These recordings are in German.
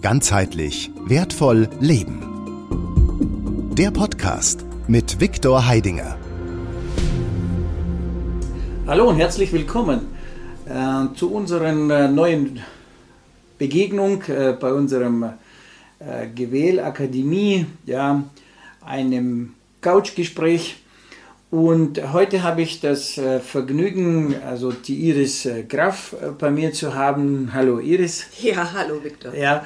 Ganzheitlich wertvoll leben. Der Podcast mit Viktor Heidinger. Hallo und herzlich willkommen äh, zu unserer äh, neuen Begegnung äh, bei unserem äh, Gewähl Akademie, ja, einem Couchgespräch und heute habe ich das äh, Vergnügen, also die Iris äh, Graf äh, bei mir zu haben. Hallo Iris. Ja, hallo Viktor. Ja,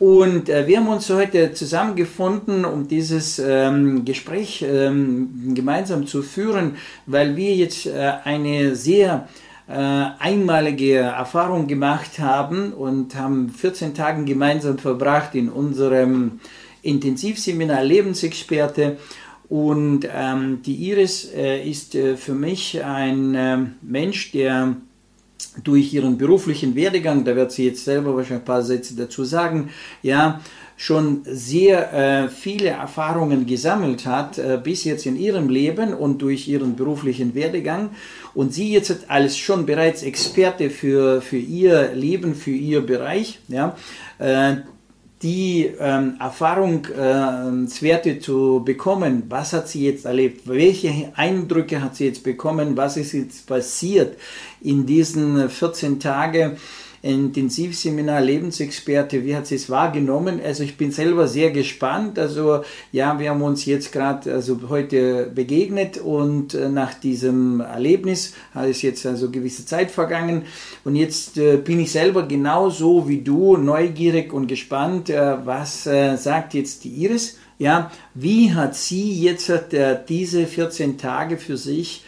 und wir haben uns heute zusammengefunden, um dieses ähm, Gespräch ähm, gemeinsam zu führen, weil wir jetzt eine sehr einmalige Erfahrung gemacht haben und haben 14 Tage gemeinsam verbracht in unserem Intensivseminar Lebensexperte. Und ähm, die Iris äh, ist äh, für mich ein äh, Mensch, der durch ihren beruflichen Werdegang, da wird sie jetzt selber wahrscheinlich ein paar Sätze dazu sagen, ja, schon sehr äh, viele Erfahrungen gesammelt hat, äh, bis jetzt in ihrem Leben und durch ihren beruflichen Werdegang. Und sie jetzt als schon bereits Experte für, für ihr Leben, für ihr Bereich, ja, äh, die ähm, Erfahrungswerte äh, zu bekommen, was hat sie jetzt erlebt, welche Eindrücke hat sie jetzt bekommen, was ist jetzt passiert in diesen 14 Tagen Intensivseminar Lebensexperte, wie hat sie es wahrgenommen? Also ich bin selber sehr gespannt. Also ja, wir haben uns jetzt gerade also heute begegnet und äh, nach diesem Erlebnis hat es jetzt also gewisse Zeit vergangen und jetzt äh, bin ich selber genauso wie du neugierig und gespannt, äh, was sagt jetzt die Iris? Ja, wie hat sie jetzt diese 14 Tage für sich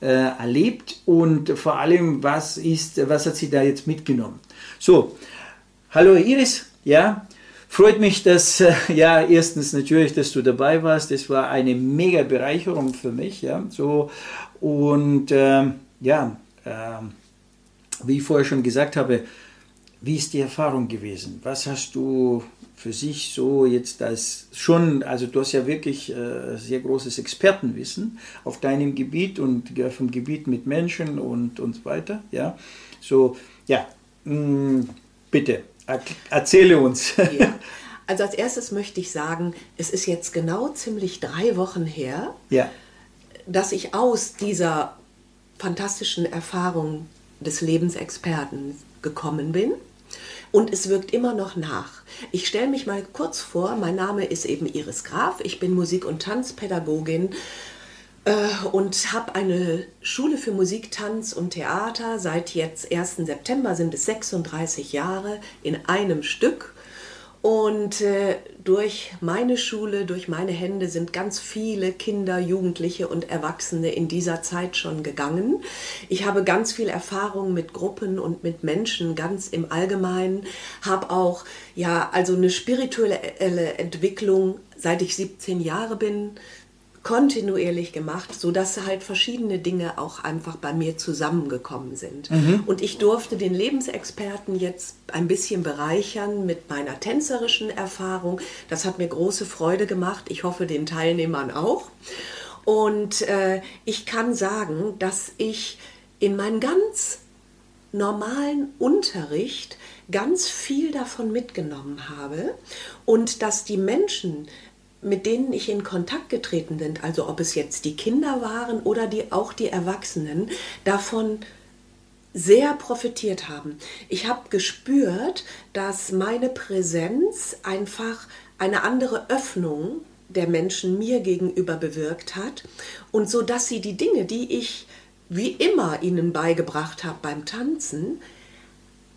äh, erlebt und vor allem, was, ist, was hat sie da jetzt mitgenommen? So, hallo Iris, ja, freut mich, dass, äh, ja, erstens natürlich, dass du dabei warst, das war eine mega Bereicherung für mich, ja, so, und äh, ja, äh, wie ich vorher schon gesagt habe, wie ist die Erfahrung gewesen? Was hast du für sich so jetzt als schon, also du hast ja wirklich äh, sehr großes Expertenwissen auf deinem Gebiet und ja, vom Gebiet mit Menschen und, und so weiter, ja. So, ja, mh, mm, bitte, er, erzähle uns. Ja. Also als erstes möchte ich sagen, es ist jetzt genau ziemlich drei Wochen her, ja. dass ich aus dieser fantastischen Erfahrung des Lebensexperten gekommen bin und es wirkt immer noch nach. Ich stelle mich mal kurz vor, mein Name ist eben Iris Graf, ich bin Musik- und Tanzpädagogin äh, und habe eine Schule für Musik, Tanz und Theater. Seit jetzt 1. September sind es 36 Jahre in einem Stück und äh, durch meine Schule, durch meine Hände sind ganz viele Kinder, Jugendliche und Erwachsene in dieser Zeit schon gegangen. Ich habe ganz viel Erfahrung mit Gruppen und mit Menschen ganz im Allgemeinen, habe auch ja also eine spirituelle Entwicklung, seit ich 17 Jahre bin, kontinuierlich gemacht, sodass halt verschiedene Dinge auch einfach bei mir zusammengekommen sind. Mhm. Und ich durfte den Lebensexperten jetzt ein bisschen bereichern mit meiner tänzerischen Erfahrung. Das hat mir große Freude gemacht. Ich hoffe, den Teilnehmern auch. Und äh, ich kann sagen, dass ich in meinem ganz normalen Unterricht ganz viel davon mitgenommen habe und dass die Menschen, mit denen ich in Kontakt getreten bin, also ob es jetzt die Kinder waren oder die, auch die Erwachsenen, davon sehr profitiert haben. Ich habe gespürt, dass meine Präsenz einfach eine andere Öffnung der Menschen mir gegenüber bewirkt hat und so dass sie die Dinge, die ich wie immer ihnen beigebracht habe beim Tanzen,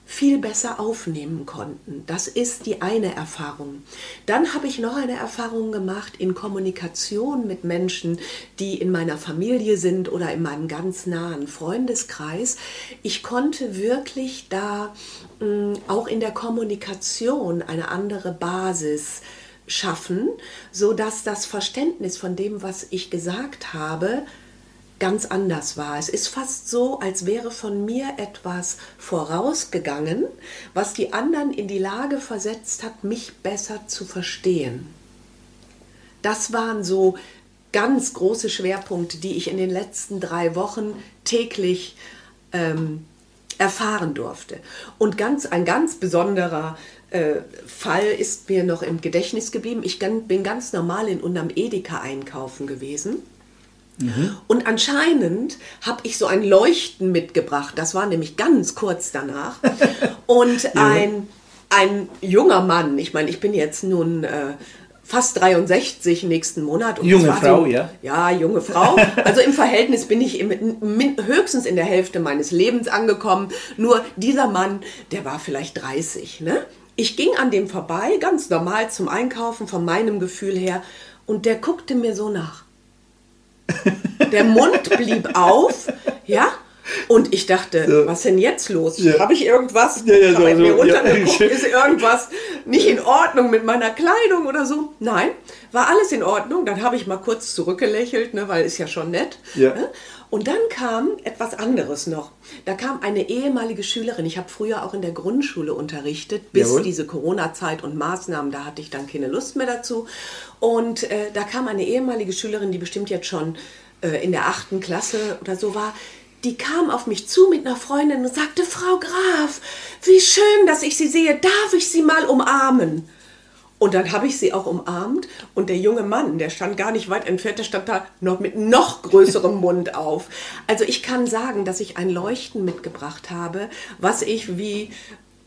viel besser aufnehmen konnten. Das ist die eine Erfahrung. Dann habe ich noch eine Erfahrung gemacht in Kommunikation mit Menschen, die in meiner Familie sind oder in meinem ganz nahen Freundeskreis. Ich konnte wirklich da mh, mm, auch in der Kommunikation eine andere Basis schaffen, so dass das Verständnis von dem, was ich gesagt habe, ganz anders war. Es ist fast so, als wäre von mir etwas vorausgegangen, was die anderen in die Lage versetzt hat, mich besser zu verstehen. Das waren so ganz große Schwerpunkte, die ich in den letzten drei Wochen täglich ähm, erfahren durfte. Und ganz, ein ganz besonderer äh, Fall ist mir noch im Gedächtnis geblieben. Ich bin ganz normal in unserem Edeka einkaufen gewesen. Mhm. Und anscheinend habe ich so ein Leuchten mitgebracht. Das war nämlich ganz kurz danach. Und ja. ein, ein junger Mann, ich meine, ich bin jetzt nun äh, fast 63 nächsten Monat. junge Frau, so, ja? Ja, junge Frau. Also im Verhältnis bin ich im, höchstens in der Hälfte meines Lebens angekommen. Nur dieser Mann, der war vielleicht 30. Ne? Ich ging an dem vorbei, ganz normal zum Einkaufen, von meinem Gefühl her. Und der guckte mir so nach. Der Mund blieb auf, ja, und ich dachte, so. was denn jetzt los? Ja. Habe ich irgendwas? Ja, ja, so, ich mir runtergeguckt? Ja. Ist irgendwas nicht in Ordnung mit meiner Kleidung oder so? Nein, war alles in Ordnung. Dann habe ich mal kurz zurückgelächelt, ne, weil ist ja schon nett. Ja. Ne? Und dann kam etwas anderes noch. Da kam eine ehemalige Schülerin. Ich habe früher auch in der Grundschule unterrichtet, bis Jawohl. diese Corona-Zeit und Maßnahmen, da hatte ich dann keine Lust mehr dazu. Und äh, da kam eine ehemalige Schülerin, die bestimmt jetzt schon äh, in der achten Klasse oder so war die kam auf mich zu mit einer Freundin und sagte, Frau Graf, wie schön, dass ich Sie sehe, darf ich Sie mal umarmen? Und dann habe ich sie auch umarmt und der junge Mann, der stand gar nicht weit entfernt, der stand da noch mit noch größerem Mund auf. Also ich kann sagen, dass ich ein Leuchten mitgebracht habe, was ich, wie,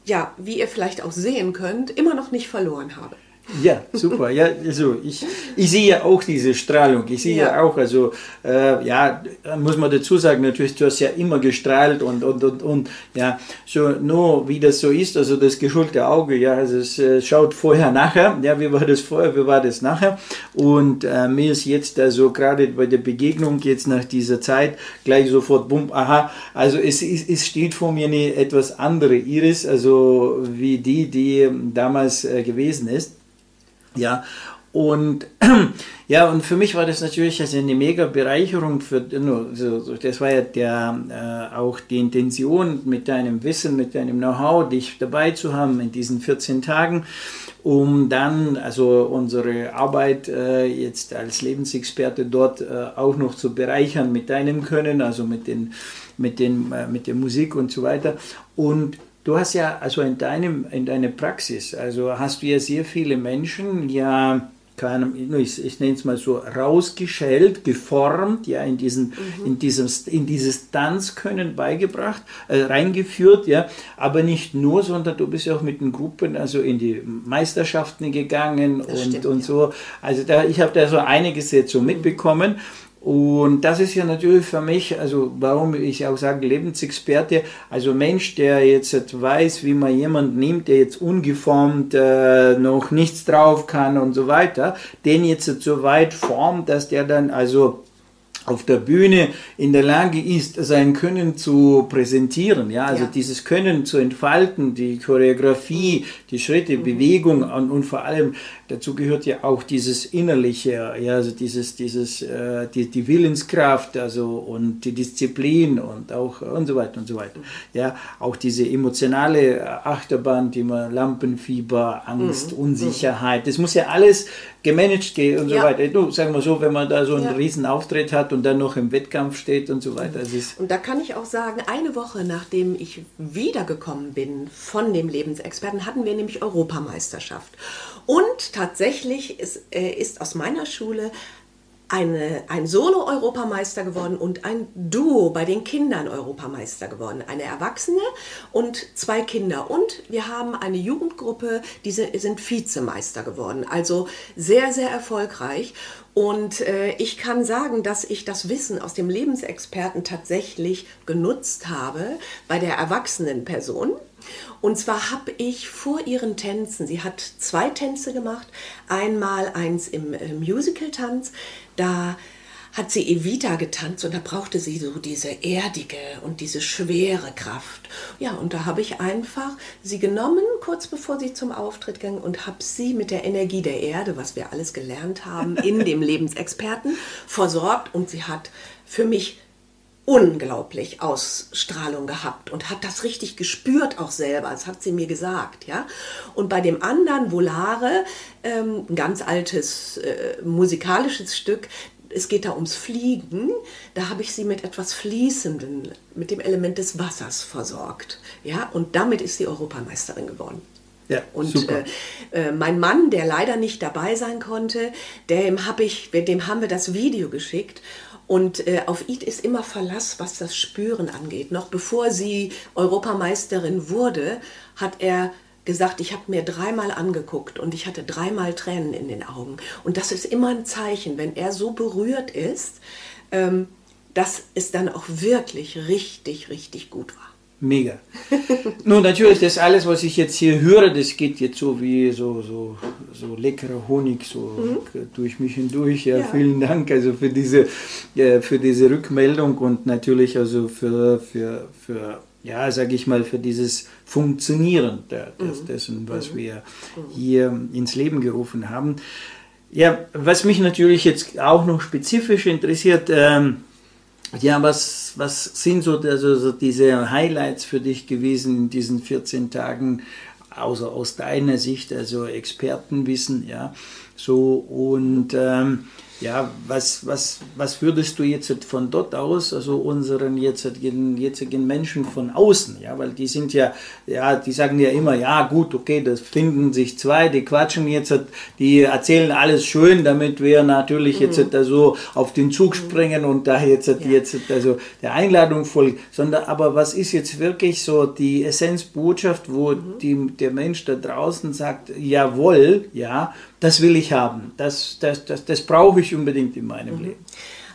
ja, wie ihr vielleicht auch sehen könnt, immer noch nicht verloren habe. Ja, super. Ja, also ich, ich sehe ja auch diese Strahlung. Ich sehe ja, ja auch, also äh, ja, muss man dazu sagen, natürlich, du hast ja immer gestrahlt und, und, und, und ja, so nur wie das so ist, also das geschulte Auge, ja, also es äh, schaut vorher, nachher, ja, wie war das vorher, wie war das nachher und äh, mir ist jetzt also gerade bei der Begegnung jetzt nach dieser Zeit gleich sofort, bumm, aha, also es, es, es steht vor mir eine etwas andere Iris, also wie die, die damals äh, gewesen ist. Ja, und ja, und für mich war das natürlich also eine mega Bereicherung für, das war ja der, äh, auch die Intention mit deinem Wissen, mit deinem Know-how, dich dabei zu haben in diesen 14 Tagen, um dann also unsere Arbeit äh, jetzt als Lebensexperte dort äh, auch noch zu bereichern mit deinem Können, also mit den, mit den, äh, mit der Musik und so weiter. Und Du hast ja also in deinem in deiner Praxis, also hast du ja sehr viele Menschen ja ich, ich nenne es mal so, rausgeschält, geformt, ja, in, diesen, mhm. in, diesem, in dieses Tanzkönnen beigebracht, äh, reingeführt, ja, aber nicht nur, sondern du bist ja auch mit den Gruppen, also in die Meisterschaften gegangen das und, stimmt, und ja. so. Also da, ich habe da so einiges jetzt so mitbekommen und das ist ja natürlich für mich, also warum ich auch sage Lebensexperte, also Mensch, der jetzt weiß, wie man jemanden nimmt, der jetzt ungeformt äh, noch nichts drauf kann und so weiter, den jetzt so weit formt, dass der dann also auf der Bühne in der Lage ist, sein Können zu präsentieren, ja, also ja. dieses Können zu entfalten, die Choreografie, die Schritte, mhm. Bewegung und, und, vor allem dazu gehört ja auch dieses innerliche, ja, also dieses, dieses, äh, die, die Willenskraft, also und die Disziplin und auch und so weiter und so weiter. Ja, auch diese emotionale Achterbahn, die man Lampenfieber, Angst, mhm. Unsicherheit, das muss ja alles gemanagt gehen und so ja. weiter. Du, sagen wir so, wenn man da so einen ja. riesen Auftritt hat und dann noch im Wettkampf steht und so weiter. und da kann ich auch sagen, eine Woche nachdem ich wiedergekommen bin von dem Lebensexperten, hatten wir nämlich Europameisterschaft. Und tatsächlich ist, äh, ist aus meiner Schule eine, ein Solo-Europameister geworden und ein Duo bei den Kindern Europameister geworden. Eine Erwachsene und zwei Kinder. Und wir haben eine Jugendgruppe, die sind Vizemeister geworden. Also sehr, sehr erfolgreich. Und äh, ich kann sagen, dass ich das Wissen aus dem Lebensexperten tatsächlich genutzt habe bei der erwachsenen Person. Und zwar habe ich vor ihren Tänzen, sie hat zwei Tänze gemacht, einmal eins im äh, Musical-Tanz, da hat sie Evita getanzt und da brauchte sie so diese erdige und diese schwere Kraft. Ja, und da habe ich einfach sie genommen, kurz bevor sie zum Auftritt ging und habe sie mit der Energie der Erde, was wir alles gelernt haben, in dem Lebensexperten versorgt und sie hat für mich unglaublich Ausstrahlung gehabt und hat das richtig gespürt auch selber. Das hat sie mir gesagt, ja. Und bei dem anderen Volare, ähm, ein ganz altes äh, musikalisches Stück, es geht da ums Fliegen. Da habe ich sie mit etwas Fließendem, mit dem Element des Wassers versorgt, ja. Und damit ist sie Europameisterin geworden. Ja, und super. Äh, äh, mein Mann, der leider nicht dabei sein konnte, dem, hab ich, dem haben wir das Video geschickt. Und äh, auf Id ist immer Verlass, was das Spüren angeht. Noch bevor sie Europameisterin wurde, hat er gesagt, ich habe mir dreimal angeguckt und ich hatte dreimal Tränen in den Augen. Und das ist immer ein Zeichen, wenn er so berührt ist, ähm, dass es dann auch wirklich richtig, richtig gut war. Mega. Nun, natürlich, das alles, was ich jetzt hier höre, das geht jetzt so wie so, so, so leckerer Honig so mhm. durch mich hindurch. Ja, ja, vielen Dank also für diese, äh, für diese Rückmeldung und natürlich also für, für, für ja, sage ich mal, für dieses Funktionieren der, des, mhm. dessen, was mhm. wir mhm. hier ins Leben gerufen haben. Ja, was mich natürlich jetzt auch noch spezifisch interessiert, ähm, ja, was, was sind so, also, so diese Highlights für dich gewesen in diesen 14 Tagen, außer aus deiner Sicht, also Expertenwissen, ja, so und ähm, ja, was, was, was würdest du jetzt von dort aus, also unseren jetzigen, jetzigen Menschen von außen, ja, weil die sind ja, ja, die sagen ja immer, ja gut, okay, das finden sich zwei, die quatschen jetzt, die erzählen alles schön, damit wir natürlich jetzt mhm. also auf den Zug springen und da jetzt, ja. jetzt also der Einladung folgen, sondern aber was ist jetzt wirklich so die Essenzbotschaft, wo mhm. die, der Mensch da draußen sagt, jawohl, ja, das will ich haben, das, das, das, das brauche ich unbedingt in meinem mhm. Leben.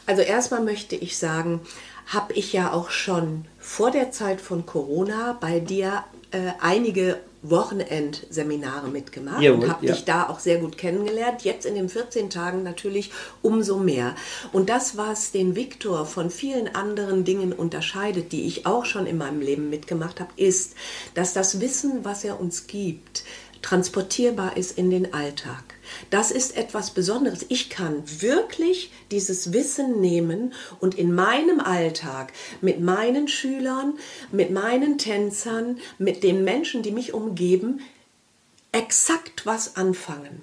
Also erstmal möchte ich sagen, habe ich ja auch schon vor der Zeit von Corona bei dir äh, einige Wochenendseminare mitgemacht Jawohl, und habe ja. dich da auch sehr gut kennengelernt. Jetzt in den 14 Tagen natürlich umso mehr. Und das, was den Viktor von vielen anderen Dingen unterscheidet, die ich auch schon in meinem Leben mitgemacht habe, ist, dass das Wissen, was er uns gibt, transportierbar ist in den Alltag. Das ist etwas Besonderes. Ich kann wirklich dieses Wissen nehmen und in meinem Alltag mit meinen Schülern, mit meinen Tänzern, mit den Menschen, die mich umgeben, exakt was anfangen.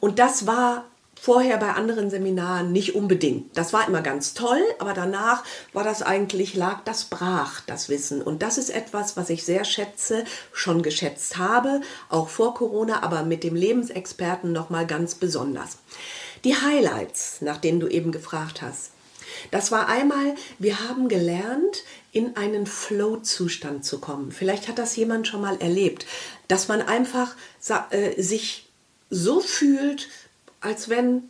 Und das war vorher bei anderen Seminaren nicht unbedingt. Das war immer ganz toll, aber danach war das eigentlich, lag das brach, das Wissen. Und das ist etwas, was ich sehr schätze, schon geschätzt habe, auch vor Corona, aber mit dem Lebensexperten nochmal ganz besonders. Die Highlights, nach denen du eben gefragt hast. Das war einmal, wir haben gelernt, in einen Flow-Zustand zu kommen. Vielleicht hat das jemand schon mal erlebt, dass man einfach äh, sich so fühlt, als wenn,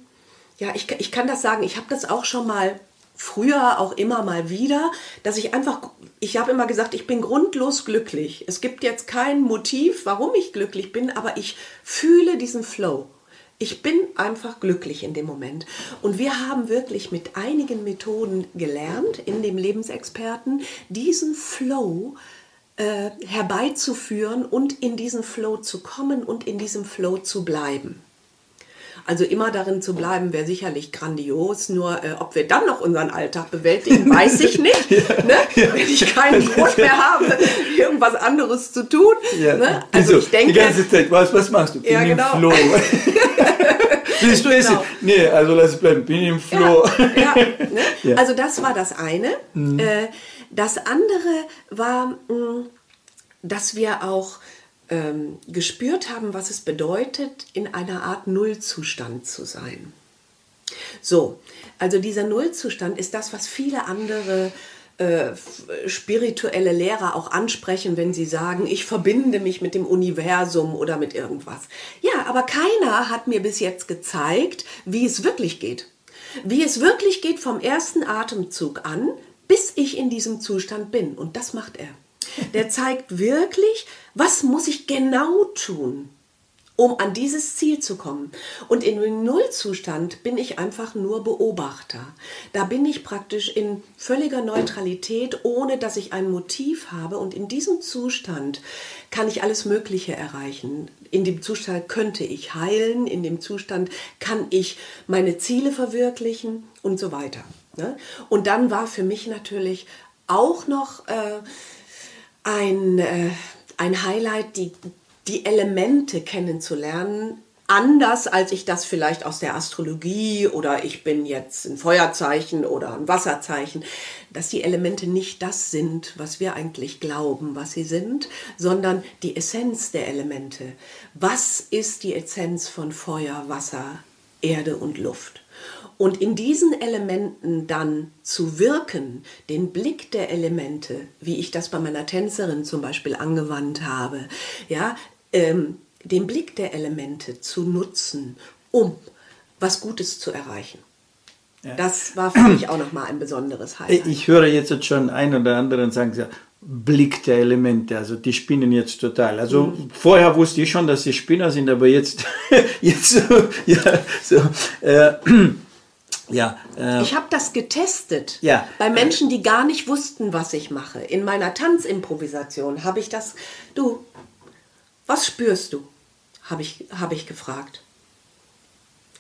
ja, ich, ich kann das sagen, ich habe das auch schon mal früher auch immer mal wieder, dass ich einfach, ich habe immer gesagt, ich bin grundlos glücklich. Es gibt jetzt kein Motiv, warum ich glücklich bin, aber ich fühle diesen Flow. Ich bin einfach glücklich in dem Moment. Und wir haben wirklich mit einigen Methoden gelernt, in dem Lebensexperten, diesen Flow äh, herbeizuführen und in diesen Flow zu kommen und in diesem Flow zu bleiben. Also immer darin zu bleiben, wäre sicherlich grandios. Nur äh, ob wir dann noch unseren Alltag bewältigen, weiß ich nicht. ja, ne? ja. Wenn ich keinen Grund mehr habe, irgendwas anderes zu tun. Ja. Ne? Also ich denke, die ganze Zeit, was, was machst du? Bin ja, genau. Flow. Willst du essen? Genau. Nee, also lass es bleiben. Bin im Flow. Ja, ne? Also das war das eine. Mhm. Äh, das andere war, mm, dass wir auch ähm, gespürt haben, was es bedeutet, in einer Art Nullzustand zu sein. So, also dieser Nullzustand ist das, was viele andere äh, spirituelle Lehrer auch ansprechen, wenn sie sagen, ich verbinde mich mit dem Universum oder mit irgendwas. Ja, aber keiner hat mir bis jetzt gezeigt, wie es wirklich geht. Wie es wirklich geht vom ersten Atemzug an, bis ich in diesem Zustand bin. Und das macht er. Der zeigt wirklich, was muss ich genau tun, um an dieses Ziel zu kommen. Und in dem Nullzustand bin ich einfach nur Beobachter. Da bin ich praktisch in völliger Neutralität, ohne dass ich ein Motiv habe. Und in diesem Zustand kann ich alles Mögliche erreichen. In dem Zustand könnte ich heilen, in dem Zustand kann ich meine Ziele verwirklichen und so weiter. Ne? Und dann war für mich natürlich auch noch äh, ein, äh, ein Highlight, die, die Elemente kennenzulernen, anders, als ich das vielleicht aus der Astrologie oder ich bin jetzt ein Feuerzeichen oder ein Wasserzeichen, dass die Elemente nicht das sind, was wir eigentlich glauben, was sie sind, sondern die Essenz der Elemente. Was ist die Essenz von Feuer, Wasser, Erde und Luft? Und in diesen Elementen dann zu wirken, den Blick der Elemente, wie ich das bei meiner Tänzerin zum Beispiel angewandt habe, ja, ähm, den Blick der Elemente zu nutzen, um was Gutes zu erreichen. Ja. Das war für mich auch nochmal ein besonderes Highlight. Ich höre jetzt schon ein oder anderen sagen, ja, Blick der Elemente, also die spinnen jetzt total. Also mhm. vorher wusste ich schon, dass sie Spinner sind, aber jetzt, jetzt ja, so, äh, ja, äh, ich habe das getestet ja, bei Menschen, die gar nicht wussten, was ich mache. In meiner Tanzimprovisation habe ich das. Du, was spürst du? habe ich, hab ich gefragt.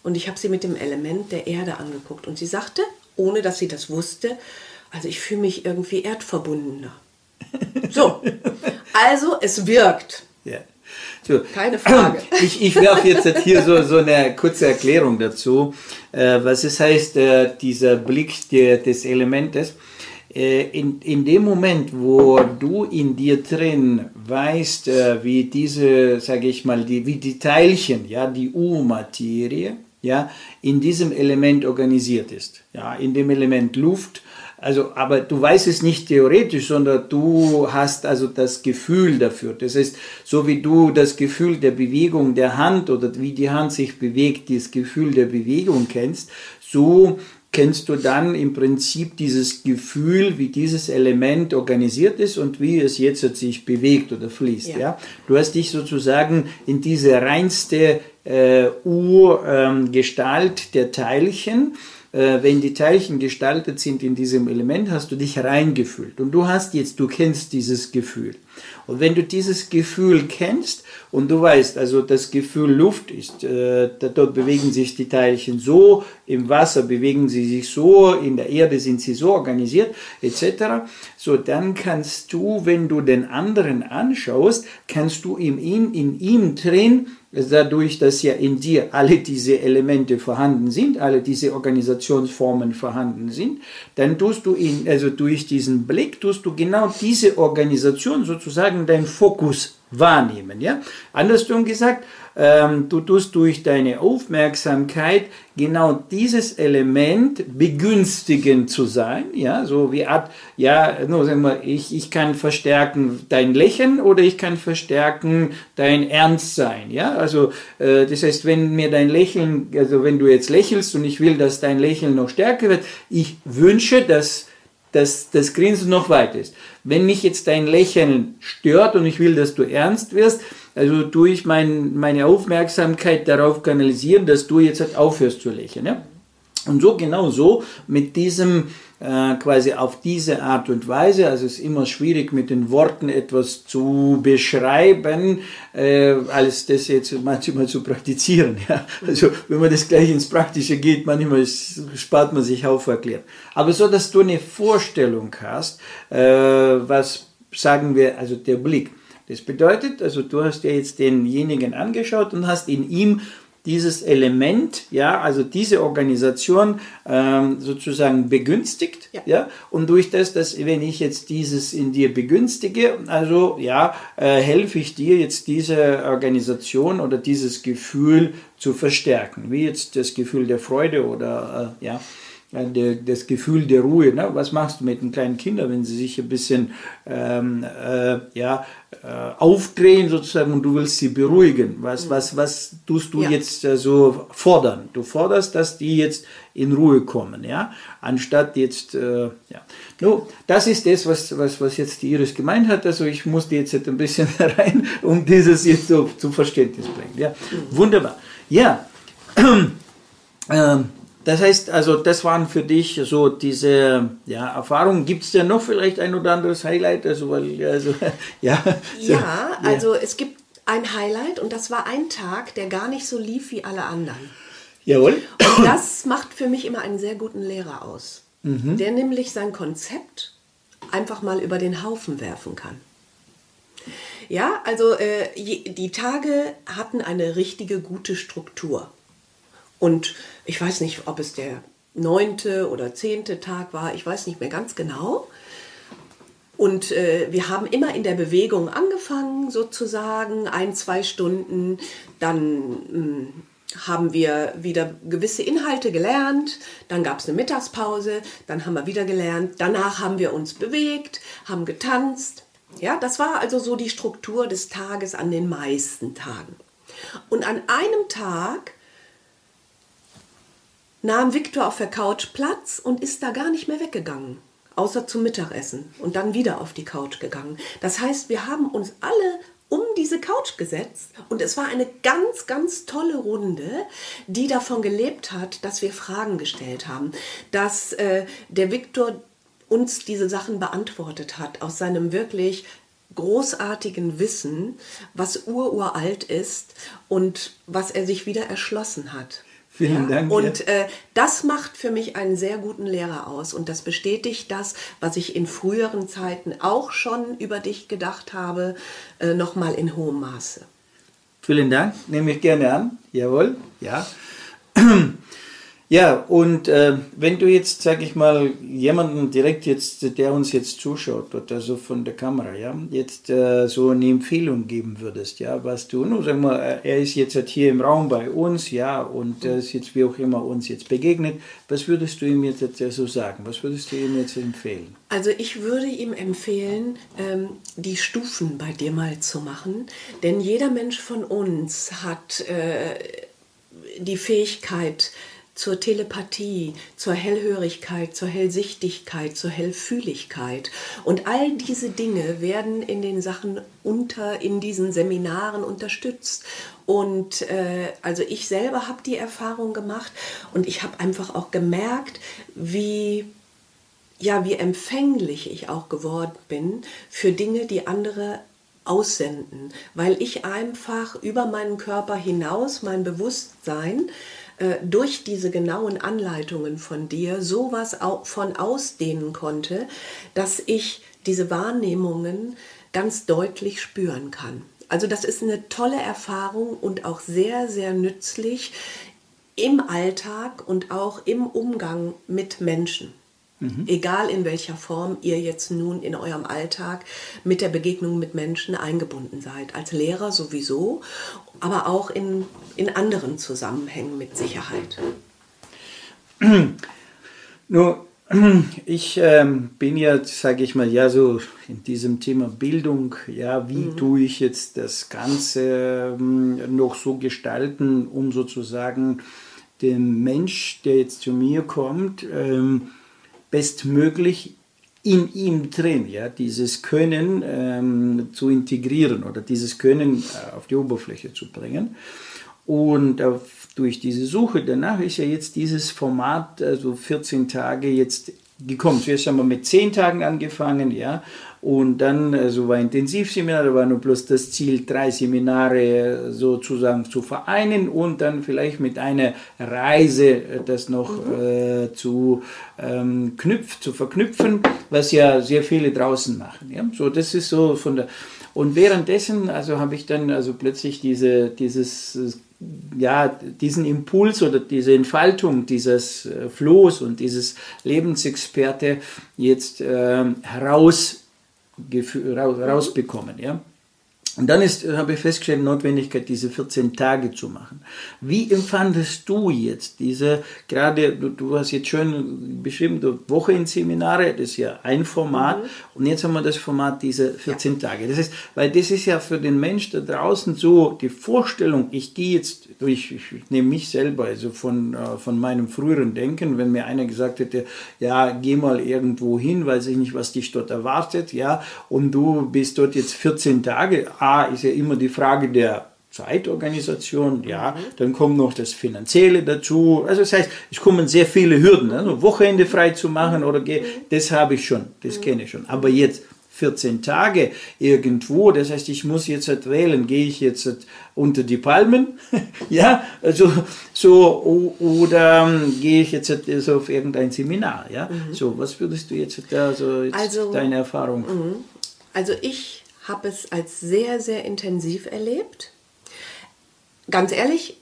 Und ich habe sie mit dem Element der Erde angeguckt. Und sie sagte, ohne dass sie das wusste, also ich fühle mich irgendwie erdverbundener. So, also es wirkt. Ja. So, Keine Frage. Ich, ich werfe jetzt hier so, so eine kurze Erklärung dazu, äh, was es heißt, äh, dieser Blick der, des Elementes. Äh, in, in dem Moment, wo du in dir drin weißt, äh, wie diese, sage ich mal, die, wie die Teilchen, ja, die U-Materie, ja, in diesem Element organisiert ist, ja, in dem Element Luft, also, aber du weißt es nicht theoretisch, sondern du hast also das Gefühl dafür. Das heißt, so wie du das Gefühl der Bewegung der Hand oder wie die Hand sich bewegt, das Gefühl der Bewegung kennst, so kennst du dann im Prinzip dieses Gefühl, wie dieses Element organisiert ist und wie es jetzt sich bewegt oder fließt. Ja. ja? Du hast dich sozusagen in diese reinste äh, Urgestalt ähm, der Teilchen wenn die Teilchen gestaltet sind in diesem Element, hast du dich reingefühlt. Und du hast jetzt, du kennst dieses Gefühl. Und wenn du dieses Gefühl kennst und du weißt, also das Gefühl Luft ist, äh, dort bewegen sich die Teilchen so, im Wasser bewegen sie sich so, in der Erde sind sie so organisiert, etc. So, dann kannst du, wenn du den anderen anschaust, kannst du in ihm, in ihm drin dadurch, dass ja in dir alle diese Elemente vorhanden sind, alle diese Organisationsformen vorhanden sind, dann tust du ihn, also durch diesen Blick, tust du genau diese Organisation sozusagen dein Fokus wahrnehmen. Ja? Andersrum gesagt, ähm, du tust durch deine Aufmerksamkeit genau dieses Element begünstigen zu sein, ja, so wie Art, ja, nur sagen wir, ich, ich kann verstärken dein Lächeln oder ich kann verstärken dein Ernstsein, ja, also äh, das heißt, wenn mir dein Lächeln, also wenn du jetzt lächelst und ich will, dass dein Lächeln noch stärker wird, ich wünsche, dass dass das Grinsen noch weit ist. Wenn mich jetzt dein Lächeln stört und ich will, dass du ernst wirst, also tue ich mein, meine Aufmerksamkeit darauf kanalisieren, dass du jetzt halt aufhörst zu lächeln. Ja? Und so genau so mit diesem äh, quasi auf diese Art und Weise, also es ist immer schwierig mit den Worten etwas zu beschreiben, äh, als das jetzt manchmal zu praktizieren. Ja? Also wenn man das gleich ins Praktische geht, manchmal spart man sich auf erklärt. Aber so, dass du eine Vorstellung hast, äh, was sagen wir, also der Blick. Das bedeutet, also du hast ja jetzt denjenigen angeschaut und hast in ihm dieses Element, ja, also diese Organisation ähm, sozusagen begünstigt, ja. ja, und durch das, dass wenn ich jetzt dieses in dir begünstige, also ja, äh, helfe ich dir jetzt diese Organisation oder dieses Gefühl zu verstärken, wie jetzt das Gefühl der Freude oder äh, ja, der, das Gefühl der Ruhe. Ne? Was machst du mit den kleinen Kindern, wenn sie sich ein bisschen ähm, äh, ja, äh, aufdrehen sozusagen und du willst sie beruhigen? Was, mhm. was, was tust du ja. jetzt äh, so fordern? Du forderst, dass die jetzt in Ruhe kommen, ja, anstatt jetzt, äh, ja. No, das ist das, was, was, was jetzt die Iris gemeint hat. Also ich musste jetzt ein bisschen rein, um dieses jetzt so zu Verständnis bringen. Ja, mhm. wunderbar. Ja. ähm, das heißt, also das waren für dich so diese ja, Erfahrungen. Gibt es denn noch vielleicht ein oder anderes Highlight? Also, weil, also, ja, so, ja, also ja. es gibt ein Highlight und das war ein Tag, der gar nicht so lief wie alle anderen. Jawohl. Und das macht für mich immer einen sehr guten Lehrer aus, mhm. der nämlich sein Konzept einfach mal über den Haufen werfen kann. Ja, also äh, die Tage hatten eine richtige gute Struktur. Und ich weiß nicht, ob es der neunte oder zehnte Tag war, ich weiß nicht mehr ganz genau. Und äh, wir haben immer in der Bewegung angefangen, sozusagen, ein, zwei Stunden. Dann mh, hm, haben wir wieder gewisse Inhalte gelernt. Dann gab es eine Mittagspause. Dann haben wir wieder gelernt. Danach haben wir uns bewegt, haben getanzt. Ja, das war also so die Struktur des Tages an den meisten Tagen. Und an einem Tag nahm Viktor auf der Couch Platz und ist da gar nicht mehr weggegangen, außer zum Mittagessen und dann wieder auf die Couch gegangen. Das heißt, wir haben uns alle um diese Couch gesetzt und es war eine ganz, ganz tolle Runde, die davon gelebt hat, dass wir Fragen gestellt haben, dass äh, der Viktor uns diese Sachen beantwortet hat aus seinem wirklich großartigen Wissen, was ururalt ist und was er sich wieder erschlossen hat. Vielen? Dank. Und äh, das macht für mich einen sehr guten Lehrer aus. Und das bestätigt das, was ich in früheren Zeiten auch schon über dich gedacht habe, äh, nochmal in hohem Maße. Vielen Dank, nehme ich gerne an. Jawohl, ja. Ja, und äh, wenn du jetzt, sag ich mal, jemanden direkt jetzt, der uns jetzt zuschaut, oder so von der Kamera, ja, jetzt äh, so eine Empfehlung geben würdest, ja, was du, nur sag mal, äh, er ist jetzt halt hier im Raum bei uns, ja, und er ist jetzt wie auch immer uns jetzt begegnet, was würdest du ihm jetzt, jetzt so sagen? Was würdest du ihm jetzt empfehlen? Also ich würde ihm empfehlen, ähm, die Stufen bei dir mal zu machen, denn jeder Mensch von uns hat äh, die Fähigkeit, zur Telepathie, zur Hellhörigkeit, zur Hellsichtigkeit, zur Hellfühligkeit. Und all diese Dinge werden in den Sachen unter, in diesen Seminaren unterstützt. Und äh, also ich selber habe die Erfahrung gemacht und ich habe einfach auch gemerkt, wie ja, wie empfänglich ich auch geworden bin für Dinge, die andere aussenden, weil ich einfach über meinen Körper hinaus mein Bewusstsein äh, durch diese genauen Anleitungen von dir sowas von ausdehnen konnte, dass ich diese Wahrnehmungen ganz deutlich spüren kann. Also das ist eine tolle Erfahrung und auch sehr, sehr nützlich im Alltag und auch im Umgang mit Menschen. Mhm. Egal in welcher Form ihr jetzt nun in eurem Alltag mit der Begegnung mit Menschen eingebunden seid. Als Lehrer sowieso, aber auch in, in anderen Zusammenhängen mit Sicherheit. Nur, ich ähm, bin ja, sage ich mal, ja so in diesem Thema Bildung, ja, wie mhm. tue ich jetzt das Ganze ähm, noch so gestalten, um sozusagen den Mensch, der jetzt zu mir kommt, ähm, bestmöglich in ihm drin, ja, dieses Können ähm, zu integrieren oder dieses Können äh, auf die Oberfläche zu bringen. Und auf, durch diese Suche danach ist ja jetzt dieses Format, also 14 Tage jetzt gekommen. Zuerst haben wir mit 10 Tagen angefangen, ja, und dann also war Intensivseminar, da war nur bloß das Ziel, drei Seminare sozusagen zu vereinen und dann vielleicht mit einer Reise äh, das noch mhm. äh, zu, ähm, knüpf, zu verknüpfen, was ja sehr viele draußen machen. Ja? So, das ist so von der. Und währenddessen, also habe ich dann also plötzlich diese, dieses ja, diesen Impuls oder diese Entfaltung dieses äh, Flohs und dieses Lebensexperte jetzt äh, heraus rausbekommen. Ja? Und dann ist, habe ich festgestellt, Notwendigkeit, diese 14 Tage zu machen. Wie empfandest du jetzt diese, gerade, du, du hast jetzt schön beschrieben, du Woche in Seminare, das ist ja ein Format, mhm. und jetzt haben wir das Format diese 14 ja. Tage. Das heißt, weil das ist ja für den Mensch da draußen so die Vorstellung, ich gehe jetzt, ich, ich, ich nehme mich selber, also von, äh, von meinem früheren Denken, wenn mir einer gesagt hätte, ja, geh mal irgendwo hin, weiß ich nicht, was dich dort erwartet, ja, und du bist dort jetzt 14 Tage, A ist ja immer die Frage der Zeitorganisation, ja, mhm. dann kommt noch das Finanzielle dazu. Also das heißt, es kommen sehr viele Hürden, also Wochenende frei zu machen oder mhm. das habe ich schon, das kenne ich schon. Aber jetzt 14 Tage irgendwo, das heißt, ich muss jetzt halt wählen, gehe ich jetzt halt unter die Palmen, ja, also so, oder ähm, gehe ich jetzt halt so auf irgendein Seminar, ja, mhm. so, was würdest du jetzt da, so jetzt also, deine Erfahrung? Mhm. Also ich habe es als sehr, sehr intensiv erlebt. Ganz ehrlich,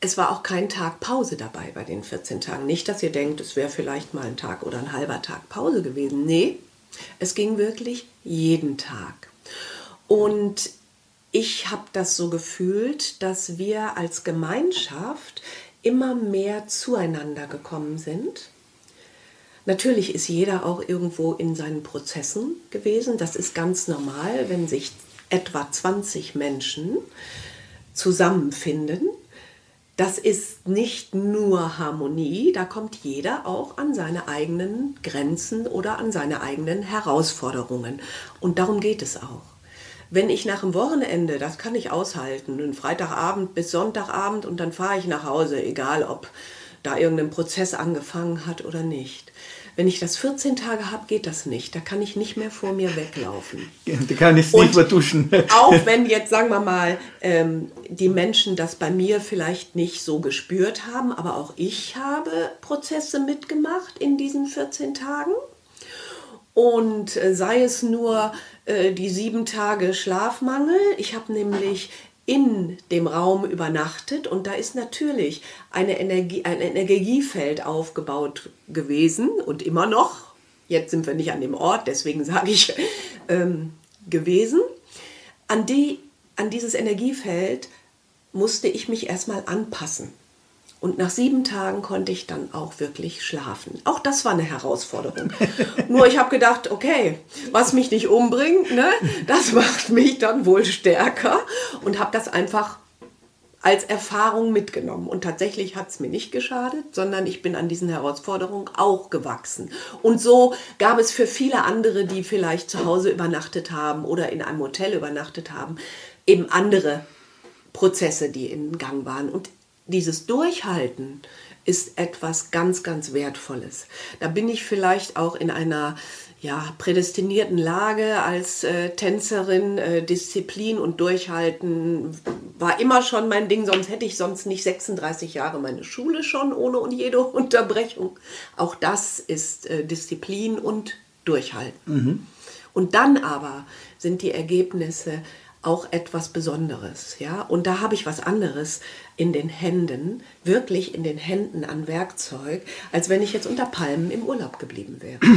es war auch kein Tag Pause dabei bei den 14 Tagen. Nicht, dass ihr denkt, es wäre vielleicht mal ein Tag oder ein halber Tag Pause gewesen. Nee, es ging wirklich jeden Tag. Und ich habe das so gefühlt, dass wir als Gemeinschaft immer mehr zueinander gekommen sind. Natürlich ist jeder auch irgendwo in seinen Prozessen gewesen. Das ist ganz normal, wenn sich etwa 20 Menschen zusammenfinden. Das ist nicht nur Harmonie, da kommt jeder auch an seine eigenen Grenzen oder an seine eigenen Herausforderungen. Und darum geht es auch. Wenn ich nach dem Wochenende, das kann ich aushalten, einen Freitagabend bis Sonntagabend und dann fahre ich nach Hause, egal ob da irgendein Prozess angefangen hat oder nicht. Wenn ich das 14 Tage habe, geht das nicht. Da kann ich nicht mehr vor mir weglaufen. Da kann ich es nicht vertuschen. auch wenn jetzt, sagen wir mal, ähm, die Menschen das bei mir vielleicht nicht so gespürt haben, aber auch ich habe Prozesse mitgemacht in diesen 14 Tagen. Und äh, sei es nur äh, die sieben Tage Schlafmangel. Ich habe nämlich in dem Raum übernachtet und da ist natürlich eine Energie, ein Energiefeld aufgebaut gewesen und immer noch. Jetzt sind wir nicht an dem Ort, deswegen sage ich ähm, gewesen. An, die, an dieses Energiefeld musste ich mich erstmal anpassen. Und nach sieben Tagen konnte ich dann auch wirklich schlafen. Auch das war eine Herausforderung. Nur ich habe gedacht, okay, was mich nicht umbringt, ne, das macht mich dann wohl stärker und habe das einfach als Erfahrung mitgenommen. Und tatsächlich hat es mir nicht geschadet, sondern ich bin an diesen Herausforderungen auch gewachsen. Und so gab es für viele andere, die vielleicht zu Hause übernachtet haben oder in einem Hotel übernachtet haben, eben andere Prozesse, die in Gang waren. Und dieses Durchhalten ist etwas ganz, ganz Wertvolles. Da bin ich vielleicht auch in einer ja, prädestinierten Lage als äh, Tänzerin. Äh, Disziplin und Durchhalten war immer schon mein Ding, sonst hätte ich sonst nicht 36 Jahre meine Schule schon ohne und jede Unterbrechung. Auch das ist äh, Disziplin und Durchhalten. Mhm. Und dann aber sind die Ergebnisse auch etwas Besonderes, ja. Und da habe ich was anderes in den Händen, wirklich in den Händen an Werkzeug, als wenn ich jetzt unter Palmen im Urlaub geblieben wäre.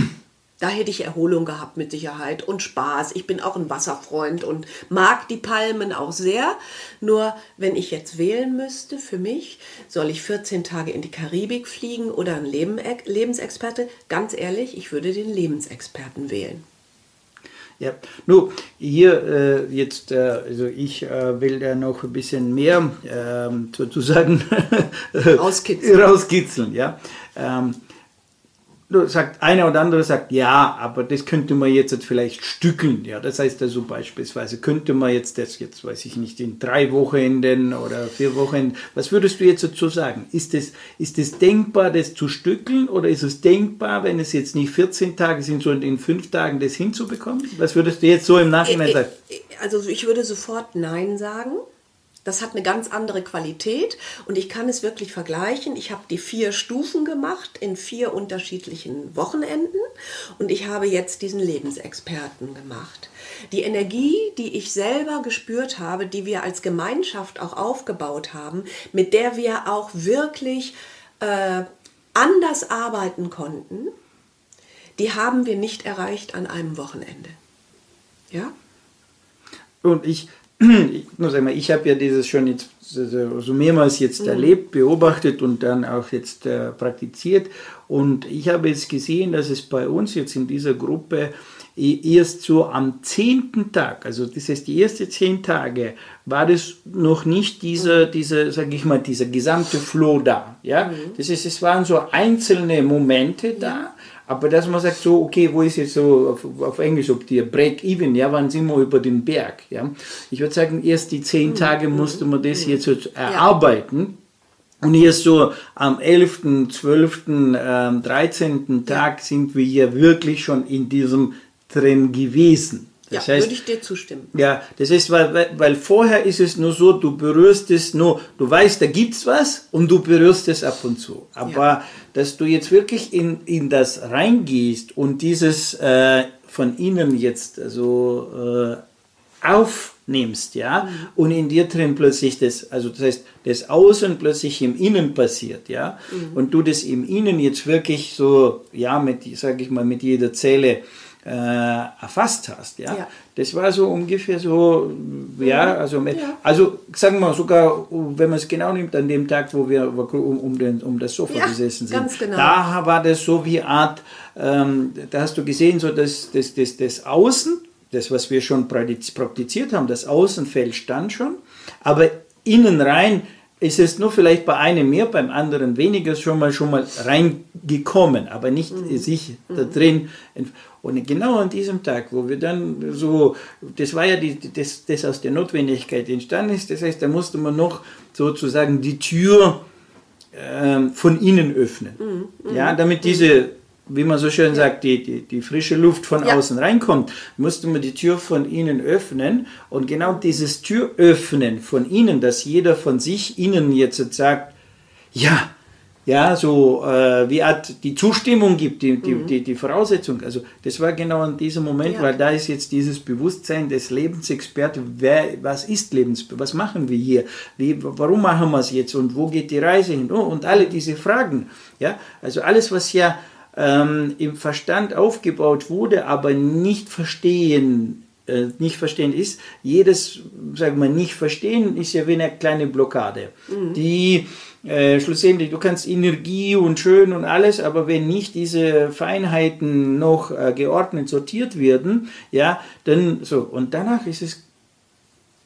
Da hätte ich Erholung gehabt mit Sicherheit und Spaß. Ich bin auch ein Wasserfreund und mag die Palmen auch sehr. Nur wenn ich jetzt wählen müsste für mich, soll ich 14 Tage in die Karibik fliegen oder ein Lebensexperte? Ganz ehrlich, ich würde den Lebensexperten wählen. Ja, nur hier äh, jetzt, äh, also ich äh, will da noch ein bisschen mehr ähm, sozusagen rauskitzeln. rauskitzeln ja. Ähm, sagt einer oder andere sagt ja, aber das könnte man jetzt vielleicht stückeln. Ja, das heißt also beispielsweise könnte man jetzt das jetzt weiß ich nicht in drei Wochenenden oder vier Wochen. Was würdest du jetzt dazu sagen? Ist es ist es denkbar, das zu stückeln oder ist es denkbar, wenn es jetzt nicht 14 Tage sind, sondern in fünf Tagen das hinzubekommen? Was würdest du jetzt so im Nachhinein sagen? Also ich würde sofort nein sagen. Das hat eine ganz andere Qualität und ich kann es wirklich vergleichen. Ich habe die vier Stufen gemacht in vier unterschiedlichen Wochenenden und ich habe jetzt diesen Lebensexperten gemacht. Die Energie, die ich selber gespürt habe, die wir als Gemeinschaft auch aufgebaut haben, mit der wir auch wirklich äh, anders arbeiten konnten, die haben wir nicht erreicht an einem Wochenende. Ja? Und ich ich muss sagen, ich habe ja dieses schon jetzt so mehrmals jetzt mhm. erlebt, beobachtet und dann auch jetzt äh, praktiziert. Und ich habe jetzt gesehen, dass es bei uns jetzt in dieser Gruppe erst so am zehnten Tag, also das heißt die ersten zehn Tage, war das noch nicht dieser, dieser sage ich mal, dieser gesamte Flow da. Ja? Mhm. Das heißt, es waren so einzelne Momente da, aber dass man sagt so, okay, wo ist jetzt so auf, auf Englisch, ob die Break-Even, ja, wann sind wir über den Berg? Ja? Ich würde sagen, erst die zehn mhm. Tage musste man das jetzt so erarbeiten. Und erst so am 11., 12., ähm, 13. Tag sind wir hier wirklich schon in diesem drin gewesen. Das ja, heißt, würde ich dir zustimmen. Ja, das ist, weil, weil vorher ist es nur so, du berührst es nur, du weißt, da gibt's was und du berührst es ab und zu. Aber ja. dass du jetzt wirklich in, in das reingehst und dieses äh, von ihnen jetzt also äh, aufnimmst, ja, mhm. und in dir drin plötzlich das, also das heißt, das Außen plötzlich im Innen passiert, ja, mhm. und du das im Innen jetzt wirklich so, ja, mit, sag ich mal, mit jeder Zelle äh, erfasst hast, ja? ja? Das war so ungefähr so, ja, also, ja. also sagen wir sogar, wenn man es genau nimmt, an dem Tag, wo wir um, um, den, um das Sofa ja, gesessen sind, genau. da war das so wie Art, ähm, da hast du gesehen, so das, das, das, das Außen, das, was wir schon praktiziert haben, das Außenfeld stand schon, aber innen rein ist es nur vielleicht bei einem mehr, beim anderen weniger schon mal schon mal reingekommen, aber nicht mhm. sich da drin. Und genau an diesem Tag, wo wir dann so, das war ja die, das, das aus der Notwendigkeit entstanden ist, das heißt, da musste man noch sozusagen die Tür ähm, von innen öffnen, mhm. mhm. ja, damit diese wie man so schön sagt, die, die, die frische Luft von ja. außen reinkommt, musste man die Tür von innen öffnen. Und genau dieses Türöffnen von innen, dass jeder von sich innen jetzt sagt, ja, ja, so äh, wie Art die Zustimmung gibt, die, die, mhm. die, die, Voraussetzung. Also das war genau in diesem Moment, ja. weil da ist jetzt dieses Bewusstsein des Lebensexperten, wer, was ist Lebens, was machen wir hier, wie, warum machen wir es jetzt und wo geht die Reise hin oh, und alle diese Fragen. Ja, also alles, was ja ähm, im Verstand aufgebaut wurde, aber nicht verstehen, äh, nicht verstehen ist. Jedes, sagen wir, nicht verstehen ist ja wie eine kleine Blockade, mhm. die äh, schlussendlich, du kannst Energie und schön und alles, aber wenn nicht diese Feinheiten noch äh, geordnet sortiert werden, ja, dann so, und danach ist es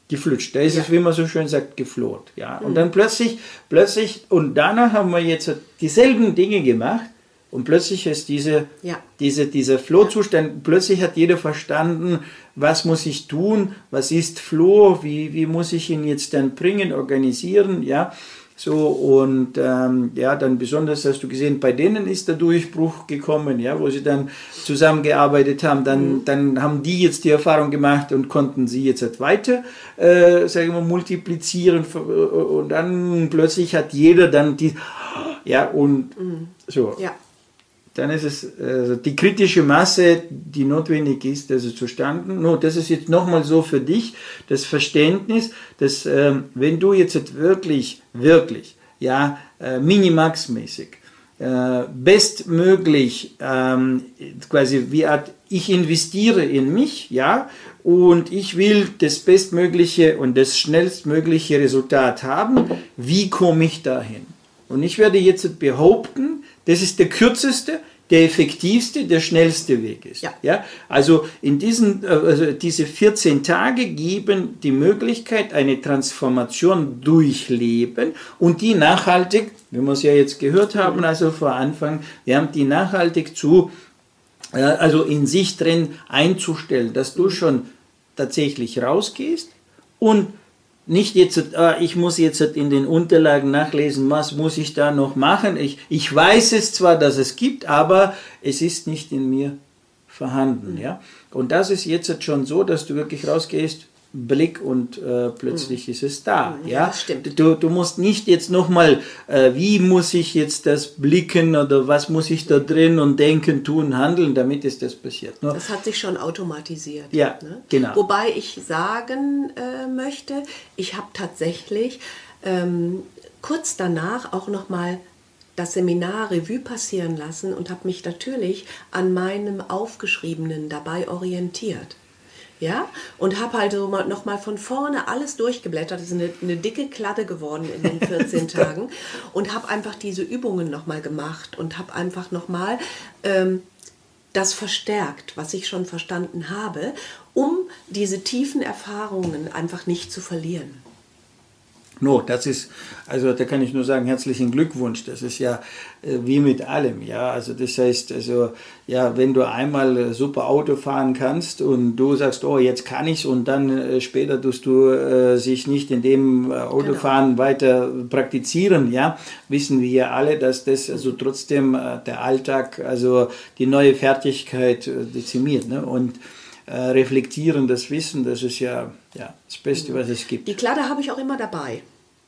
geflutscht. Da ist ja. es, wie man so schön sagt, gefloht. Ja. Und mhm. dann plötzlich, plötzlich, und danach haben wir jetzt dieselben Dinge gemacht, und plötzlich ist diese, ja. diese, dieser Flohzustand, ja. plötzlich hat jeder verstanden, was muss ich tun, was ist Floh, wie, wie muss ich ihn jetzt dann bringen, organisieren, ja. So, und ähm, ja, dann besonders hast du gesehen, bei denen ist der Durchbruch gekommen, ja, wo sie dann zusammengearbeitet haben, dann, mhm. dann haben die jetzt die Erfahrung gemacht und konnten sie jetzt halt weiter, äh, sagen wir, multiplizieren und dann plötzlich hat jeder dann die, ja, und mhm. so. Ja dann ist es also die kritische Masse, die notwendig ist, also zustanden. No, das ist jetzt nochmal so für dich das Verständnis, dass ähm, wenn du jetzt wirklich, wirklich, ja, äh, minimaxmäßig, äh, bestmöglich, ähm, quasi wie Art, ich investiere in mich, ja, und ich will das bestmögliche und das schnellstmögliche Resultat haben. Wie komme ich dahin? Und ich werde jetzt behaupten, das ist der kürzeste, der effektivste, der schnellste Weg ist. Ja. Ja? Also in diesen, äh, also diese 14 Tage geben die Möglichkeit, eine Transformation durchleben und die nachhaltig, wie wir es ja jetzt gehört haben, also vor Anfang, wir haben die nachhaltig zu, äh, also in sich drin einzustellen, dass du schon tatsächlich rausgehst und nicht jetzt, äh, ich muss jetzt in den Unterlagen nachlesen, was muss ich da noch machen. Ich, ich weiß es zwar, dass es gibt, aber es ist nicht in mir vorhanden. Ja? Und das ist jetzt schon so, dass du wirklich rausgehst, Blick und äh, plötzlich mhm. ist es da. Ja, ja? stimmt. Du, du musst nicht jetzt nochmal, äh, wie muss ich jetzt das blicken oder was muss ich da drin und denken, tun, handeln, damit ist das passiert. Nur, das hat sich schon automatisiert. Ja, ne? genau. Wobei ich sagen äh, möchte, ich habe tatsächlich ähm, kurz danach auch nochmal das Seminar Revue passieren lassen und habe mich natürlich an meinem Aufgeschriebenen dabei orientiert ja, und habe halt so noch mal von vorne alles durchgeblättert. Das ist eine, eine dicke Kladde geworden in den 14 Tagen und habe einfach diese Übungen noch mal gemacht und habe einfach noch mal ähm, das verstärkt, was ich schon verstanden habe, um diese tiefen Erfahrungen einfach nicht zu verlieren. No, das ist, also da kann ich nur sagen, herzlichen Glückwunsch. Das ist ja äh, wie mit allem, ja. Also das heißt, also ja, wenn du einmal äh, super Auto fahren kannst und du sagst, oh, jetzt kann ich's und dann äh, später tust du äh, sich nicht in dem äh, Autofahren genau. weiter praktizieren, ja, wissen wir ja alle, dass das also trotzdem äh, der Alltag, also die neue Fertigkeit dezimiert, ne? Und äh, reflektieren, das Wissen, das ist ja, ja das Beste, was es gibt. Die Kladde habe ich auch immer dabei.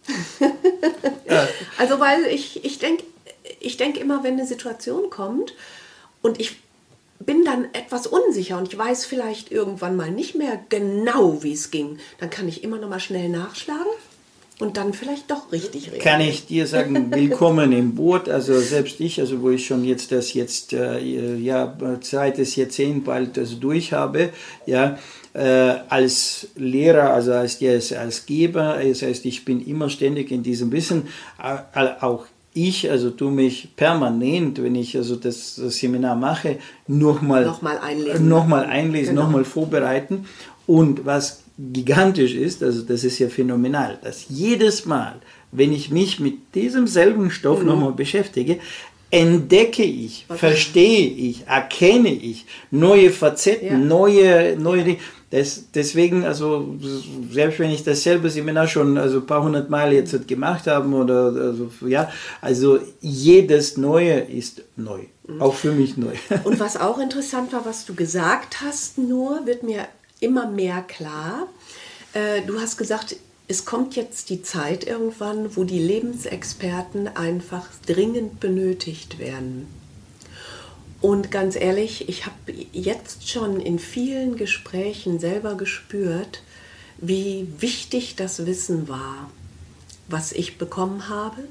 ja. Also weil ich, ich denke ich denk immer, wenn eine Situation kommt und ich bin dann etwas unsicher und ich weiß vielleicht irgendwann mal nicht mehr genau, wie es ging, dann kann ich immer noch mal schnell nachschlagen und dann vielleicht doch richtig reden. Kann ich dir sagen, willkommen im Boot. Also selbst ich, also wo ich schon jetzt das jetzt äh, ja zweites Jahrzehnt bald also durch habe, ja äh, als Lehrer, also als, als Geber, das heißt, ich bin immer ständig in diesem Wissen, äh, auch ich, also tu mich permanent, wenn ich also das, das Seminar mache, nochmal noch mal einlesen, noch mal einlesen genau. nochmal vorbereiten. Und was gigantisch ist, also das ist ja phänomenal, dass jedes Mal, wenn ich mich mit diesem selben Stoff mhm. nochmal beschäftige, entdecke ich, Was verstehe ich, erkenne ich neue Facetten, ja. neue, neue Dinge. Das, deswegen, also selbst wenn ich dasselbe Seminar schon also ein paar hundert Mal jetzt gemacht habe oder also, ja, also jedes Neue ist neu, mhm. auch für mich neu. Und was auch interessant war, was du gesagt hast, nur wird mir immer mehr klar. Äh, du hast gesagt, es kommt jetzt die Zeit irgendwann, wo die Lebensexperten einfach dringend benötigt werden. Und ganz ehrlich, ich habe jetzt schon in vielen Gesprächen selber gespürt, wie wichtig das Wissen war, was ich bekommen habe.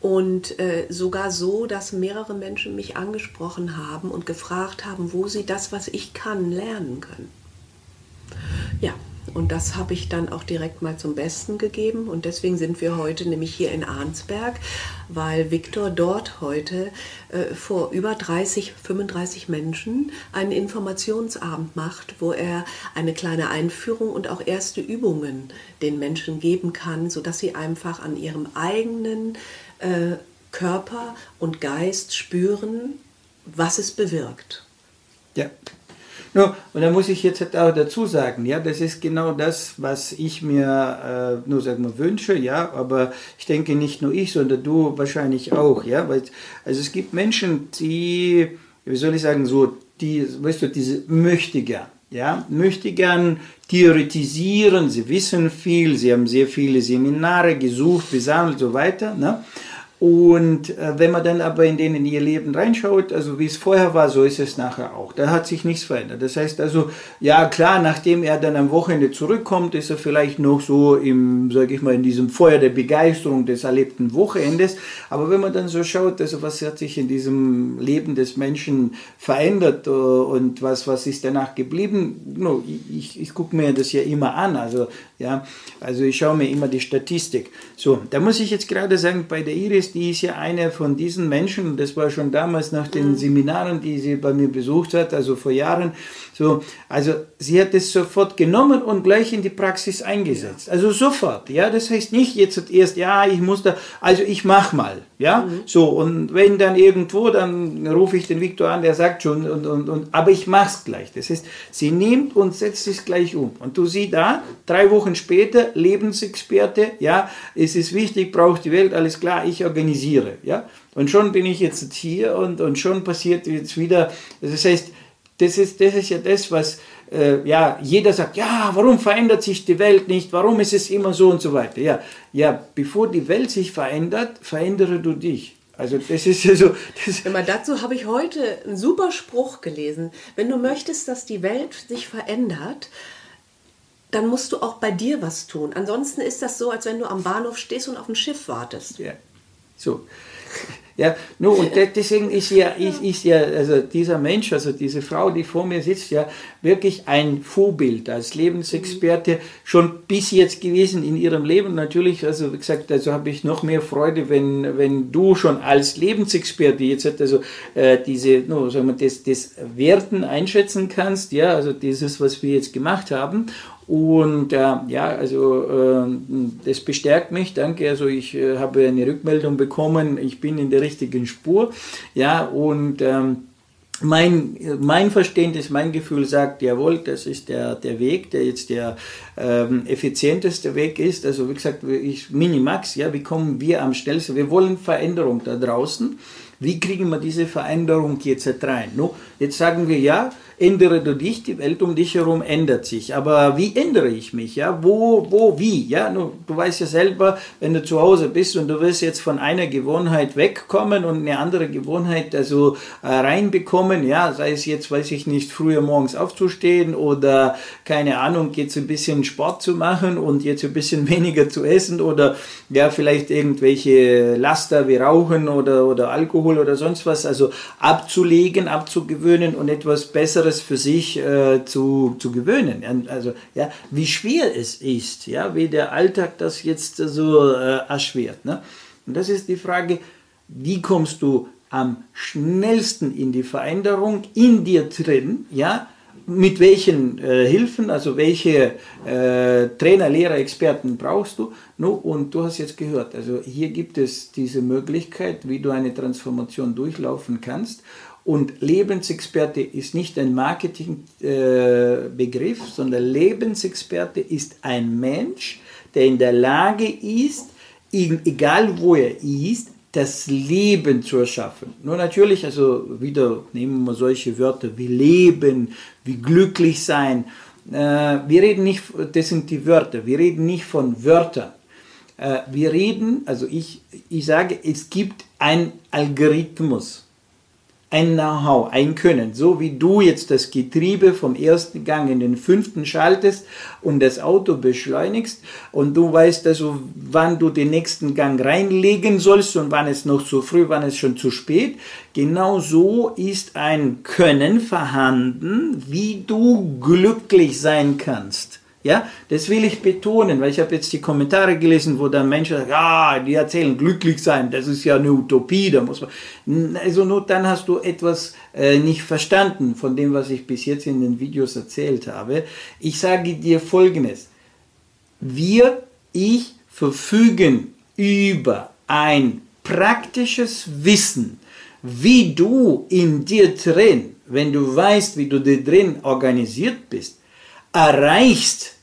Und äh, sogar so, dass mehrere Menschen mich angesprochen haben und gefragt haben, wo sie das, was ich kann, lernen können. Ja, und das habe ich dann auch direkt mal zum Besten gegeben. Und deswegen sind wir heute nämlich hier in Arnsberg, weil Viktor dort heute äh, vor über 30, 35 Menschen einen Informationsabend macht, wo er eine kleine Einführung und auch erste Übungen den Menschen geben kann, sodass sie einfach an ihrem eigenen äh, Körper und Geist spüren, was es bewirkt. Ja, No, und da muss ich jetzt auch dazu sagen, ja, das ist genau das, was ich mir äh, nur sagen wir wünsche, ja, aber ich denke nicht nur ich, sondern du wahrscheinlich auch, ja, weil also es gibt Menschen, die, wie soll ich sagen, so die, weißt du, diese möchte gern, ja, möchte gern theoretisieren, sie wissen viel, sie haben sehr viele Seminare gesucht, besammelt und so weiter, ne? Und äh, wenn man dann aber in denen ihr Leben reinschaut, also wie es vorher war, so ist es nachher auch. Da hat sich nichts verändert. Das heißt also, ja klar, nachdem er dann am Wochenende zurückkommt, ist er vielleicht noch so im, sage ich mal, in diesem Feuer der Begeisterung des erlebten Wochenendes. Aber wenn man dann so schaut, also was hat sich in diesem Leben des Menschen verändert äh, und was, was ist danach geblieben, no, ich, ich gucke mir das ja immer an. Also, ja, also ich schaue mir immer die Statistik. So, da muss ich jetzt gerade sagen, bei der Iris, die ist ja eine von diesen Menschen, das war schon damals nach den mhm. Seminaren, die sie bei mir besucht hat, also vor Jahren, so, also sie hat es sofort genommen und gleich in die Praxis eingesetzt. Also sofort, ja, das heißt nicht jetzt erst, ja, ich muss da, also ich mach mal, ja, mhm. so, und wenn dann irgendwo, dann rufe ich den Viktor an, der sagt schon, und, und, und, aber ich mach's gleich. Das heißt, sie nimmt und setzt es gleich um. Und du siehst da, drei Wochen später, Lebensexperte, ja, es ist wichtig, braucht die Welt, alles klar, ich organisiere, ja. Und schon bin ich jetzt hier und, und schon passiert jetzt wieder, das heißt, das ist, das ist ja das, was äh, ja, jeder sagt, ja, warum verändert sich die Welt nicht, warum ist es immer so und so weiter. Ja, ja bevor die Welt sich verändert, verändere du dich. Also das ist ja so. Immer dazu habe ich heute einen super Spruch gelesen. Wenn du möchtest, dass die Welt sich verändert, dann musst du auch bei dir was tun. Ansonsten ist das so, als wenn du am Bahnhof stehst und auf ein Schiff wartest. Ja, so. Ja, no, und deswegen ist ja, ist, ist ja also dieser Mensch, also diese Frau, die vor mir sitzt, ja wirklich ein Vorbild als Lebensexperte schon bis jetzt gewesen in ihrem Leben. Natürlich, also wie gesagt, also habe ich noch mehr Freude, wenn, wenn du schon als Lebensexperte jetzt also äh, diese, no, sagen wir, das, das Werten einschätzen kannst, ja, also dieses, was wir jetzt gemacht haben und äh, ja, also äh, das bestärkt mich, danke. Also ich äh, habe eine Rückmeldung bekommen, ich bin in der richtigen Spur. Ja, und ähm, mein, mein Verständnis, mein Gefühl sagt, jawohl, das ist der, der Weg, der jetzt der ähm, effizienteste Weg ist. Also wie gesagt, ich, Minimax, ja, wie kommen wir am schnellsten? Wir wollen Veränderung da draußen. Wie kriegen wir diese Veränderung jetzt rein? No, jetzt sagen wir ja, ändere du dich, die Welt um dich herum ändert sich. Aber wie ändere ich mich? Ja, wo, wo, wie? Ja, du, du weißt ja selber, wenn du zu Hause bist und du willst jetzt von einer Gewohnheit wegkommen und eine andere Gewohnheit also äh, reinbekommen, ja, sei es jetzt, weiß ich nicht, früher morgens aufzustehen oder keine Ahnung, jetzt ein bisschen Sport zu machen und jetzt ein bisschen weniger zu essen oder ja, vielleicht irgendwelche Laster wie Rauchen oder, oder Alkohol oder sonst was, also abzulegen, abzugewöhnen und etwas Besseres für sich äh, zu, zu gewöhnen. Also, ja, wie schwer es ist, ja, wie der Alltag das jetzt so äh, erschwert. Ne? Und das ist die Frage, wie kommst du am schnellsten in die Veränderung in dir drin, ja, mit welchen äh, Hilfen, also welche äh, Trainer, Lehrer, Experten brauchst du? No, und du hast jetzt gehört, also hier gibt es diese Möglichkeit, wie du eine Transformation durchlaufen kannst. Und Lebensexperte ist nicht ein Marketingbegriff, äh, sondern Lebensexperte ist ein Mensch, der in der Lage ist, egal wo er ist, das Leben zu erschaffen. Nur natürlich, also wieder nehmen wir solche Wörter wie Leben, wie glücklich sein. Äh, wir reden nicht, das sind die Wörter, wir reden nicht von Wörtern. Äh, wir reden, also ich, ich sage, es gibt ein Algorithmus ein Know-how, ein Können. So wie du jetzt das Getriebe vom ersten Gang in den fünften schaltest und das Auto beschleunigst und du weißt also, wann du den nächsten Gang reinlegen sollst und wann es noch zu früh, wann es schon zu spät. Genau so ist ein Können vorhanden, wie du glücklich sein kannst. Ja, das will ich betonen, weil ich habe jetzt die Kommentare gelesen, wo dann Menschen sagen, ah, die erzählen glücklich sein, das ist ja eine Utopie, da muss man. Also nur dann hast du etwas äh, nicht verstanden von dem, was ich bis jetzt in den Videos erzählt habe. Ich sage dir Folgendes. Wir, ich, verfügen über ein praktisches Wissen, wie du in dir drin, wenn du weißt, wie du dir drin organisiert bist, erreichst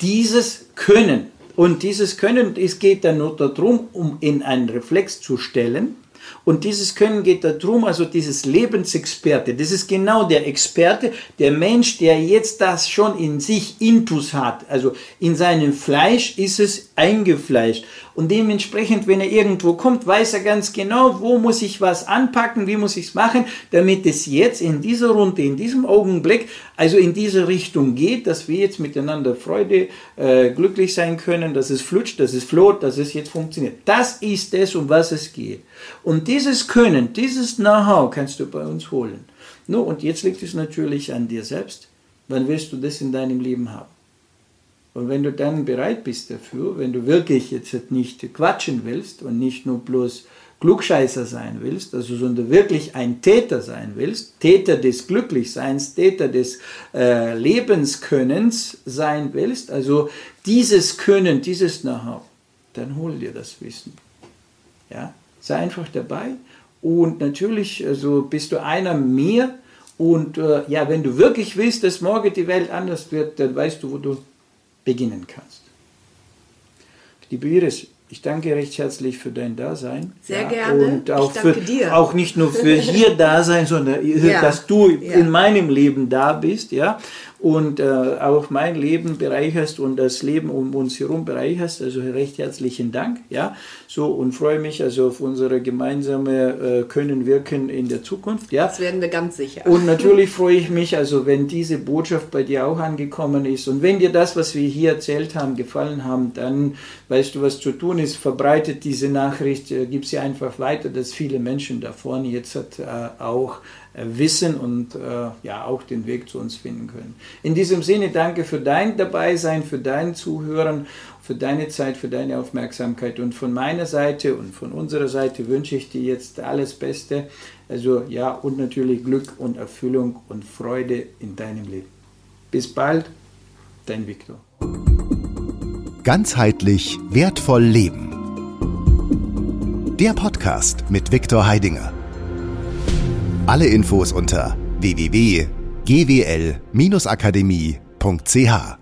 dieses Können. Und dieses Können, es geht dann nur darum, um in einen Reflex zu stellen. Und dieses Können geht darum, also dieses Lebensexperte, das ist genau der Experte, der Mensch, der jetzt das schon in sich intus hat. Also in seinem Fleisch ist es eingefleischt. Und dementsprechend, wenn er irgendwo kommt, weiß er ganz genau, wo muss ich was anpacken, wie muss ich es machen, damit es jetzt in dieser Runde, in diesem Augenblick, also in diese Richtung geht, dass wir jetzt miteinander Freude, äh, glücklich sein können, dass es flutscht, dass es floht, dass es jetzt funktioniert. Das ist es, um was es geht. Und dieses Können, dieses Know-how kannst du bei uns holen. No, und jetzt liegt es natürlich an dir selbst. Wann willst du das in deinem Leben haben? Und wenn du dann bereit bist dafür, wenn du wirklich jetzt nicht quatschen willst und nicht nur bloß Klugscheißer sein willst, also sondern wirklich ein Täter sein willst, Täter des Glücklichseins, Täter des äh, Lebenskönnens sein willst, also dieses Können, dieses Know-how, dann hol dir das Wissen. Ja, sei einfach dabei und natürlich also bist du einer mehr und äh, ja, wenn du wirklich willst, dass morgen die Welt anders wird, dann weißt du, wo du beginnen kannst. Liebe Iris, ich danke recht herzlich für dein Dasein. Sehr ja, gerne. Und auch, für, dir. auch nicht nur für hier Dasein, sondern ja. dass du ja. in meinem Leben da bist, ja und äh, auch mein Leben bereicherst und das Leben um uns herum bereicherst. Also recht herzlichen Dank. Ja, so und freue mich also auf unsere gemeinsame äh, Können wirken in der Zukunft. Ja, das werden wir ganz sicher. Und natürlich freue ich mich, also wenn diese Botschaft bei dir auch angekommen ist und wenn dir das, was wir hier erzählt haben, gefallen haben, dann weißt du, was zu tun ist. Verbreitet diese Nachricht, äh, gib sie einfach weiter, dass viele Menschen da vorne jetzt hat, äh, auch wissen und äh, ja auch den Weg zu uns finden können. In diesem Sinne danke für dein Dabeisein, für dein Zuhören, für deine Zeit, für deine Aufmerksamkeit und von meiner Seite und von unserer Seite wünsche ich dir jetzt alles Beste. Also ja und natürlich Glück und Erfüllung und Freude in deinem Leben. Bis bald, dein Viktor. Ganzheitlich wertvoll leben. Der Podcast mit Viktor Heidinger. Alle Infos unter www.gwl-akademie.ch